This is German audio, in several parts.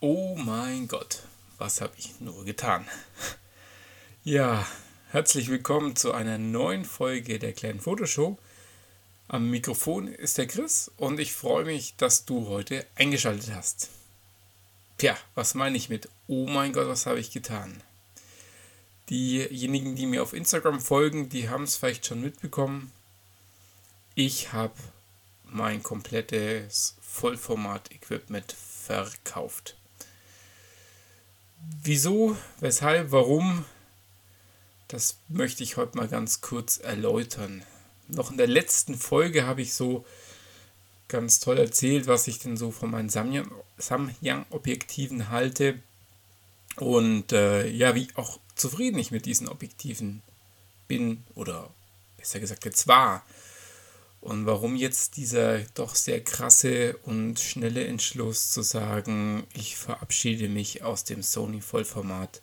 Oh mein Gott, was habe ich nur getan? Ja, herzlich willkommen zu einer neuen Folge der kleinen Fotoshow. Am Mikrofon ist der Chris und ich freue mich, dass du heute eingeschaltet hast. Tja, was meine ich mit Oh mein Gott, was habe ich getan? Diejenigen, die mir auf Instagram folgen, die haben es vielleicht schon mitbekommen. Ich habe mein komplettes Vollformat-Equipment verkauft. Wieso, weshalb, warum, das möchte ich heute mal ganz kurz erläutern. Noch in der letzten Folge habe ich so ganz toll erzählt, was ich denn so von meinen Samyang-Objektiven halte und äh, ja, wie auch zufrieden ich mit diesen Objektiven bin oder besser gesagt jetzt war. Und warum jetzt dieser doch sehr krasse und schnelle Entschluss zu sagen, ich verabschiede mich aus dem Sony Vollformat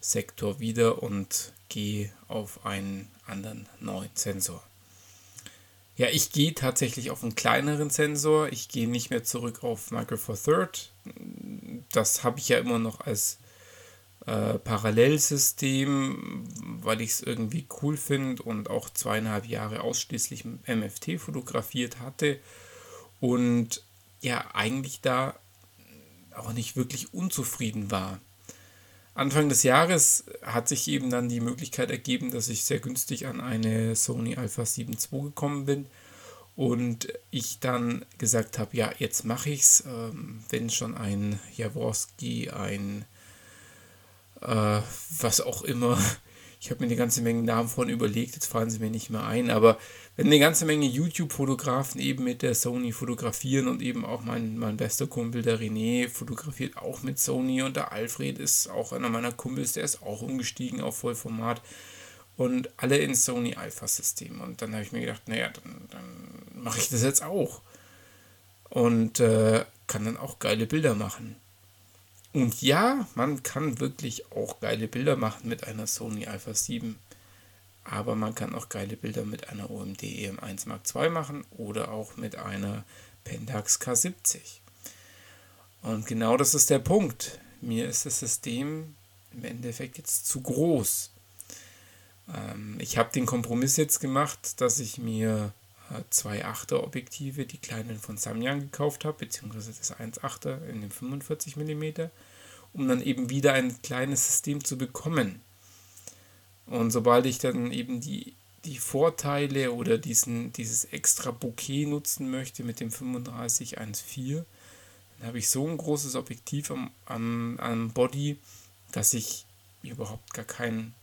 Sektor wieder und gehe auf einen anderen neuen Sensor. Ja, ich gehe tatsächlich auf einen kleineren Sensor. Ich gehe nicht mehr zurück auf Micro Four Third. Das habe ich ja immer noch als äh, Parallelsystem, weil ich es irgendwie cool finde und auch zweieinhalb Jahre ausschließlich MFT fotografiert hatte. Und ja eigentlich da auch nicht wirklich unzufrieden war. Anfang des Jahres hat sich eben dann die Möglichkeit ergeben, dass ich sehr günstig an eine Sony Alpha 7 II gekommen bin. Und ich dann gesagt habe, ja, jetzt mache ich es, ähm, wenn schon ein Jaworski, ein äh, was auch immer. Ich habe mir eine ganze Menge Namen von überlegt, jetzt fallen sie mir nicht mehr ein, aber wenn eine ganze Menge YouTube-Fotografen eben mit der Sony fotografieren und eben auch mein, mein bester Kumpel, der René, fotografiert auch mit Sony und der Alfred ist auch einer meiner Kumpels, der ist auch umgestiegen auf Vollformat und alle in Sony Alpha-System. Und dann habe ich mir gedacht, naja, dann, dann mache ich das jetzt auch. Und äh, kann dann auch geile Bilder machen. Und ja, man kann wirklich auch geile Bilder machen mit einer Sony Alpha 7. Aber man kann auch geile Bilder mit einer OMD EM1 Mark II machen oder auch mit einer Pentax K70. Und genau das ist der Punkt. Mir ist das System im Endeffekt jetzt zu groß. Ähm, ich habe den Kompromiss jetzt gemacht, dass ich mir zwei 8er Objektive, die kleinen von Samyang gekauft habe, beziehungsweise das 1,8er in dem 45 mm, um dann eben wieder ein kleines System zu bekommen. Und sobald ich dann eben die, die Vorteile oder diesen, dieses extra Bouquet nutzen möchte mit dem 3514, dann habe ich so ein großes Objektiv am, am, am Body, dass ich überhaupt gar keinen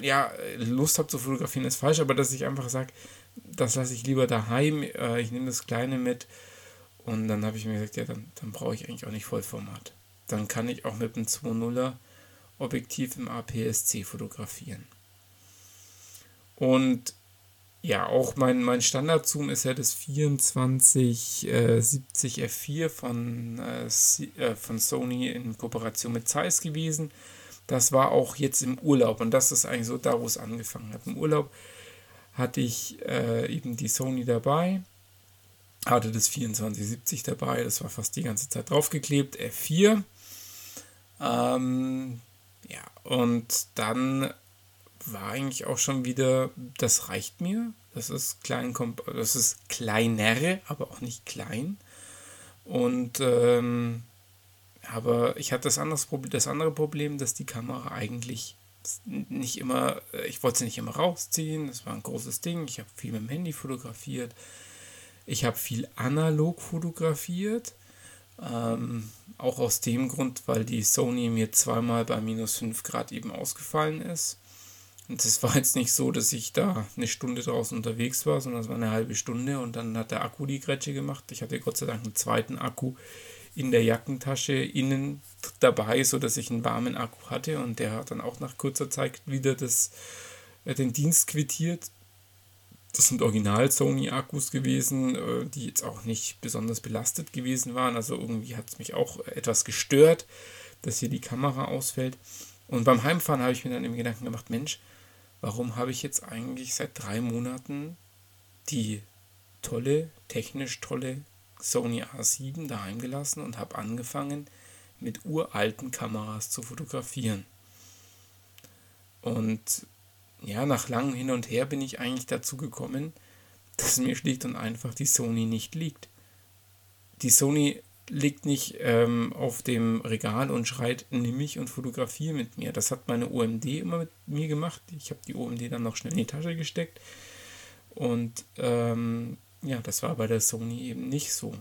ja, Lust habe zu fotografieren, ist falsch, aber dass ich einfach sage, das lasse ich lieber daheim, äh, ich nehme das Kleine mit und dann habe ich mir gesagt, ja, dann, dann brauche ich eigentlich auch nicht Vollformat. Dann kann ich auch mit einem 2.0er Objektiv im APS-C fotografieren. Und ja, auch mein, mein Standard-Zoom ist ja das 2470 äh, f4 von, äh, äh, von Sony in Kooperation mit Zeiss gewesen. Das war auch jetzt im Urlaub und das ist eigentlich so da, wo es angefangen hat. Im Urlaub hatte ich äh, eben die Sony dabei, hatte das 2470 dabei, das war fast die ganze Zeit draufgeklebt, F4. Ähm, ja, und dann war eigentlich auch schon wieder, das reicht mir. Das ist klein, das ist kleinere, aber auch nicht klein. Und ähm, aber ich hatte das, Problem, das andere Problem, dass die Kamera eigentlich nicht immer, äh, ich wollte sie nicht immer rausziehen, das war ein großes Ding. Ich habe viel mit dem Handy fotografiert. Ich habe viel analog fotografiert. Ähm, auch aus dem Grund, weil die Sony mir zweimal bei minus 5 Grad eben ausgefallen ist. Und es war jetzt nicht so, dass ich da eine Stunde draußen unterwegs war, sondern es war eine halbe Stunde und dann hat der Akku die Grätsche gemacht. Ich hatte Gott sei Dank einen zweiten Akku in der Jackentasche innen dabei, sodass ich einen warmen Akku hatte und der hat dann auch nach kurzer Zeit wieder das, äh, den Dienst quittiert. Das sind Original-Sony-Akkus gewesen, äh, die jetzt auch nicht besonders belastet gewesen waren. Also irgendwie hat es mich auch etwas gestört, dass hier die Kamera ausfällt. Und beim Heimfahren habe ich mir dann im Gedanken gemacht, Mensch, warum habe ich jetzt eigentlich seit drei Monaten die tolle, technisch tolle Sony A7 daheim gelassen und habe angefangen, mit uralten Kameras zu fotografieren. Und ja, nach langem Hin und Her bin ich eigentlich dazu gekommen, dass mir schlicht und einfach die Sony nicht liegt. Die Sony liegt nicht ähm, auf dem Regal und schreit, nimm mich und fotografiere mit mir. Das hat meine OMD immer mit mir gemacht. Ich habe die OMD dann noch schnell in die Tasche gesteckt. Und ähm, ja, das war bei der Sony eben nicht so.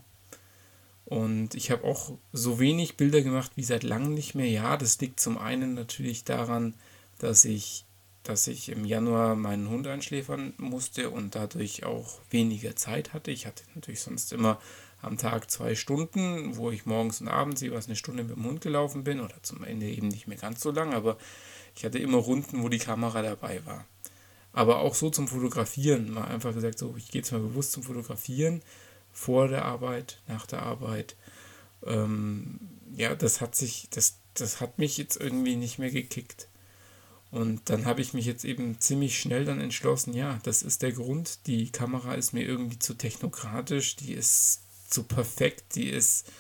Und ich habe auch so wenig Bilder gemacht wie seit langem nicht mehr. Ja, das liegt zum einen natürlich daran, dass ich, dass ich im Januar meinen Hund einschläfern musste und dadurch auch weniger Zeit hatte. Ich hatte natürlich sonst immer am Tag zwei Stunden, wo ich morgens und abends jeweils eine Stunde mit dem Hund gelaufen bin oder zum Ende eben nicht mehr ganz so lang, aber ich hatte immer Runden, wo die Kamera dabei war. Aber auch so zum Fotografieren, mal einfach gesagt, so, ich gehe jetzt mal bewusst zum Fotografieren, vor der Arbeit, nach der Arbeit. Ähm, ja, das hat sich, das, das hat mich jetzt irgendwie nicht mehr gekickt. Und dann habe ich mich jetzt eben ziemlich schnell dann entschlossen, ja, das ist der Grund. Die Kamera ist mir irgendwie zu technokratisch, die ist zu perfekt, die ist,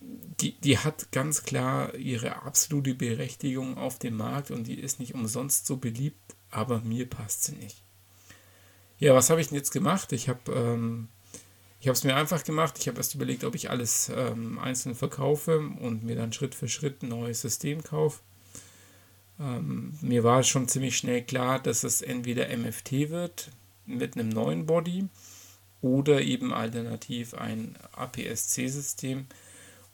die, die hat ganz klar ihre absolute Berechtigung auf dem Markt und die ist nicht umsonst so beliebt, aber mir passt sie nicht. Ja, was habe ich denn jetzt gemacht? Ich habe ähm, es mir einfach gemacht. Ich habe erst überlegt, ob ich alles ähm, einzeln verkaufe und mir dann Schritt für Schritt ein neues System kaufe. Ähm, mir war schon ziemlich schnell klar, dass es entweder MFT wird mit einem neuen Body oder eben alternativ ein APS-C-System.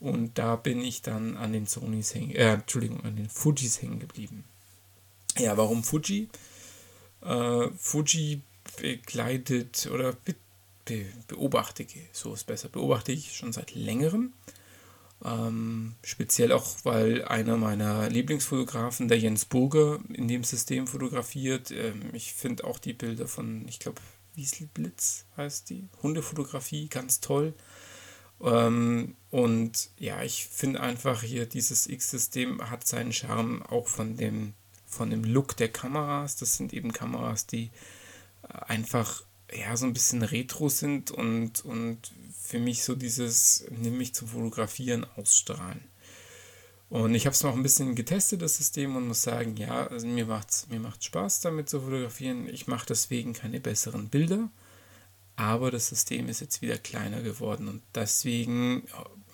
Und da bin ich dann an den Sonys hängen, äh, Entschuldigung, an den Fujis hängen geblieben. Ja, warum Fuji? Äh, Fuji begleitet oder be be beobachte ich, so ist besser, beobachte ich schon seit längerem. Ähm, speziell auch, weil einer meiner Lieblingsfotografen, der Jens Burger, in dem System fotografiert. Ähm, ich finde auch die Bilder von, ich glaube, Wieselblitz heißt die. Hundefotografie, ganz toll. Ähm, und ja, ich finde einfach hier, dieses X-System hat seinen Charme auch von dem, von dem Look der Kameras. Das sind eben Kameras, die äh, einfach ja so ein bisschen retro sind und, und für mich so dieses, nimm mich zum Fotografieren ausstrahlen. Und ich habe es noch ein bisschen getestet, das System, und muss sagen, ja, also mir macht es mir macht's Spaß, damit zu fotografieren. Ich mache deswegen keine besseren Bilder, aber das System ist jetzt wieder kleiner geworden und deswegen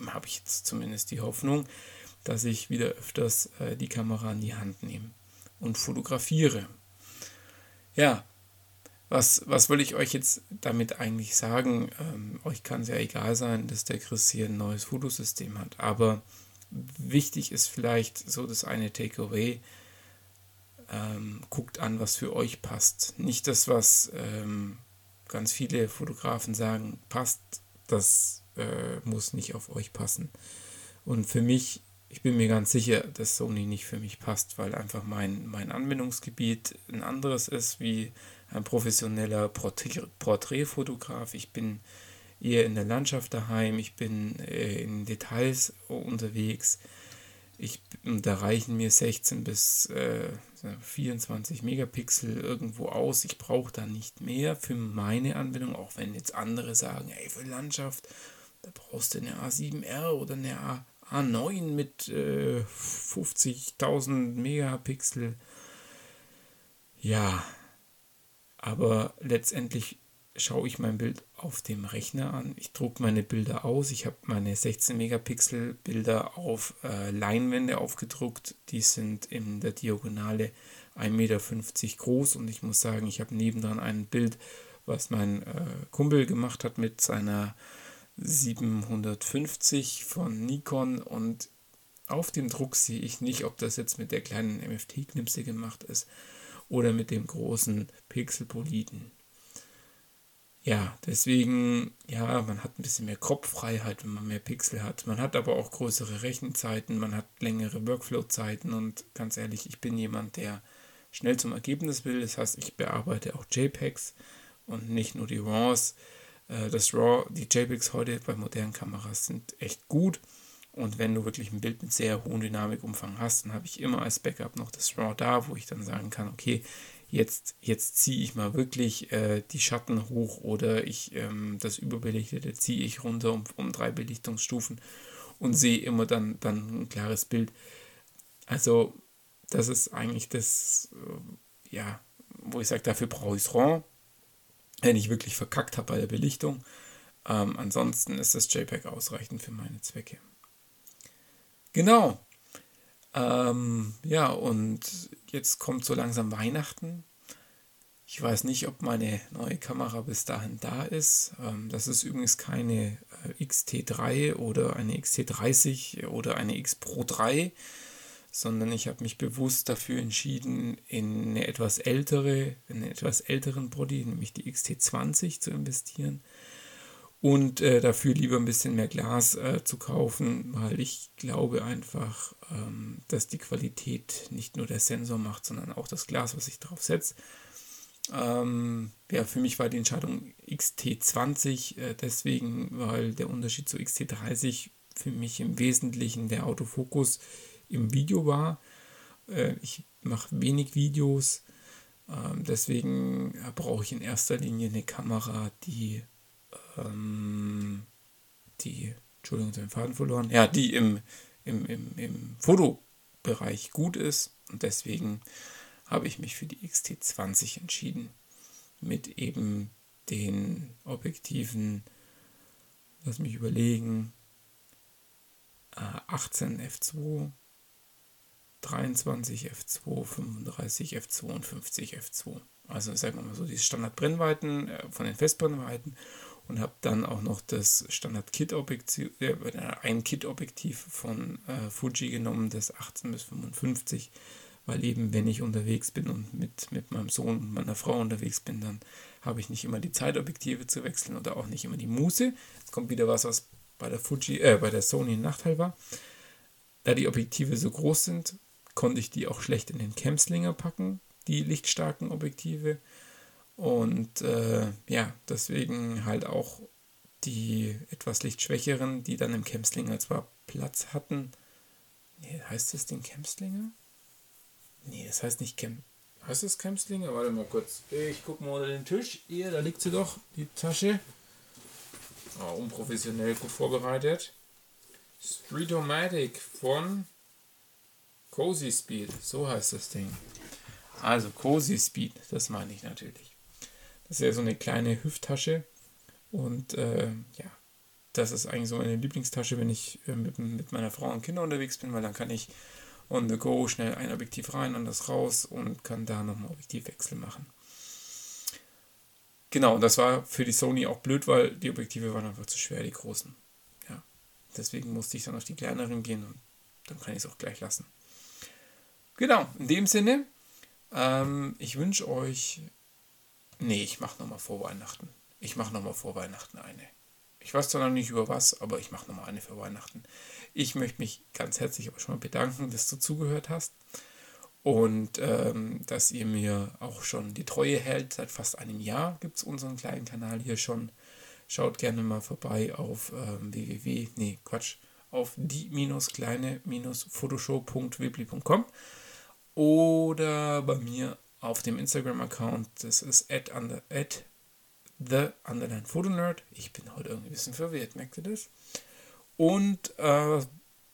habe ich jetzt zumindest die Hoffnung, dass ich wieder öfters äh, die Kamera in die Hand nehme und fotografiere. Ja, was, was will ich euch jetzt damit eigentlich sagen? Ähm, euch kann es ja egal sein, dass der Chris hier ein neues Fotosystem hat, aber wichtig ist vielleicht so das eine Takeaway. Ähm, guckt an, was für euch passt. Nicht das, was ähm, ganz viele Fotografen sagen, passt, das äh, muss nicht auf euch passen. Und für mich, ich bin mir ganz sicher, dass Sony nicht für mich passt, weil einfach mein, mein Anwendungsgebiet ein anderes ist wie ein professioneller Porträtfotograf. Ich bin eher in der Landschaft daheim, ich bin äh, in Details unterwegs. Ich, da reichen mir 16 bis äh, 24 Megapixel irgendwo aus. Ich brauche da nicht mehr für meine Anwendung, auch wenn jetzt andere sagen, ey, für Landschaft, da brauchst du eine A7R oder eine A A9 mit äh, 50.000 Megapixel. Ja, aber letztendlich schaue ich mein Bild auf dem Rechner an. Ich drucke meine Bilder aus. Ich habe meine 16 Megapixel Bilder auf äh, Leinwände aufgedruckt. Die sind in der Diagonale 1,50 Meter groß und ich muss sagen, ich habe nebendran ein Bild, was mein äh, Kumpel gemacht hat mit seiner 750 von Nikon und auf dem Druck sehe ich nicht, ob das jetzt mit der kleinen MFT-Knipse gemacht ist oder mit dem großen Pixelpoliten ja, deswegen, ja, man hat ein bisschen mehr Kopffreiheit, wenn man mehr Pixel hat. Man hat aber auch größere Rechenzeiten, man hat längere Workflow-Zeiten und ganz ehrlich, ich bin jemand, der schnell zum Ergebnis will. Das heißt, ich bearbeite auch JPEGs und nicht nur die RAWs. Äh, das RAW, die JPEGs heute bei modernen Kameras sind echt gut. Und wenn du wirklich ein Bild mit sehr hohem Dynamikumfang hast, dann habe ich immer als Backup noch das RAW da, wo ich dann sagen kann, okay, jetzt, jetzt ziehe ich mal wirklich äh, die Schatten hoch oder ich ähm, das Überbelichtete ziehe ich runter um, um drei Belichtungsstufen, und sehe immer dann, dann ein klares Bild. Also das ist eigentlich das, äh, ja, wo ich sage, dafür brauche ich es RAW, wenn ich wirklich verkackt habe bei der Belichtung. Ähm, ansonsten ist das JPEG ausreichend für meine Zwecke. Genau. Ähm, ja, und jetzt kommt so langsam Weihnachten. Ich weiß nicht, ob meine neue Kamera bis dahin da ist. Ähm, das ist übrigens keine äh, XT3 oder eine XT30 oder eine X Pro 3, sondern ich habe mich bewusst dafür entschieden, in eine etwas ältere, in einen etwas älteren Body, nämlich die XT20 zu investieren und äh, dafür lieber ein bisschen mehr Glas äh, zu kaufen, weil ich glaube einfach, ähm, dass die Qualität nicht nur der Sensor macht, sondern auch das Glas, was ich drauf setze. Ähm, ja, für mich war die Entscheidung XT20 äh, deswegen, weil der Unterschied zu XT30 für mich im Wesentlichen der Autofokus im Video war. Äh, ich mache wenig Videos, ähm, deswegen äh, brauche ich in erster Linie eine Kamera, die ähm, die, Entschuldigung, den Faden verloren, ja, die im, im, im, im Fotobereich gut ist. Und deswegen habe ich mich für die XT20 entschieden. Mit eben den Objektiven, lass mich überlegen, 18 f2, 23 f2, 35 f2 und 50 f2. Also sagen wir mal so die Standardbrennweiten äh, von den Festbrennweiten und habe dann auch noch das Standard-Kit-Objektiv, äh, ein Kit-Objektiv von äh, Fuji genommen, das 18 bis 55, weil eben wenn ich unterwegs bin und mit, mit meinem Sohn und meiner Frau unterwegs bin, dann habe ich nicht immer die Zeitobjektive zu wechseln oder auch nicht immer die Muße. Jetzt kommt wieder was, was bei der Fuji, äh, bei der Sony ein Nachteil war. Da die Objektive so groß sind, konnte ich die auch schlecht in den Camslinger packen, die lichtstarken Objektive. Und äh, ja, deswegen halt auch die etwas lichtschwächeren, die dann im Kemslinger zwar Platz hatten. Nee, heißt das den Kemslinger? Nee, das heißt nicht Kem. Heißt das Kemslinger? Warte mal kurz. Ich gucke mal unter den Tisch. Hier, da liegt sie doch, die Tasche. Oh, unprofessionell, gut vorbereitet. Streetomatic von Cozy Speed. So heißt das Ding. Also Cozy Speed, das meine ich natürlich. Das ist ja so eine kleine Hüfttasche. Und äh, ja, das ist eigentlich so meine Lieblingstasche, wenn ich äh, mit, mit meiner Frau und Kindern unterwegs bin, weil dann kann ich on the go schnell ein Objektiv rein, und das raus und kann da nochmal Objektivwechsel machen. Genau, das war für die Sony auch blöd, weil die Objektive waren einfach zu schwer, die großen. Ja, deswegen musste ich dann auf die kleineren gehen und dann kann ich es auch gleich lassen. Genau, in dem Sinne, ähm, ich wünsche euch Nee, ich mache nochmal vor Weihnachten. Ich mache nochmal vor Weihnachten eine. Ich weiß zwar noch nicht über was, aber ich mache nochmal eine für Weihnachten. Ich möchte mich ganz herzlich aber schon mal bedanken, dass du zugehört hast und ähm, dass ihr mir auch schon die Treue hält. Seit fast einem Jahr gibt es unseren kleinen Kanal hier schon. Schaut gerne mal vorbei auf ähm, www, nee, Quatsch, auf die-kleine-fotoshow.wibli.com oder bei mir auf dem Instagram-Account. Das ist at, under, at the underline Fotonerd. Ich bin heute irgendwie ein bisschen verwirrt, merkt ihr das? Und äh,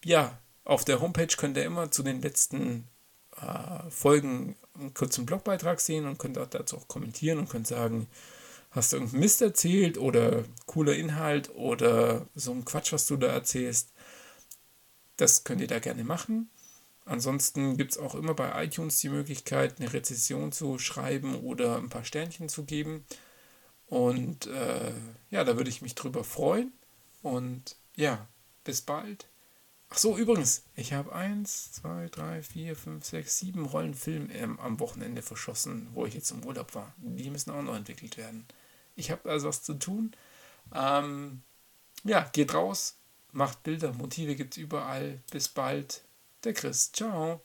ja, auf der Homepage könnt ihr immer zu den letzten äh, Folgen einen kurzen Blogbeitrag sehen und könnt auch dazu auch kommentieren und könnt sagen, hast du irgendeinen Mist erzählt oder cooler Inhalt oder so ein Quatsch, was du da erzählst. Das könnt ihr da gerne machen. Ansonsten gibt es auch immer bei iTunes die Möglichkeit, eine Rezession zu schreiben oder ein paar Sternchen zu geben. Und äh, ja, da würde ich mich drüber freuen. Und ja, bis bald. Ach so, übrigens, ich habe eins, zwei, drei, vier, fünf, sechs, sieben Rollen Film ähm, am Wochenende verschossen, wo ich jetzt im Urlaub war. Die müssen auch noch entwickelt werden. Ich habe also was zu tun. Ähm, ja, geht raus, macht Bilder, Motive gibt es überall. Bis bald der Chris. Ciao.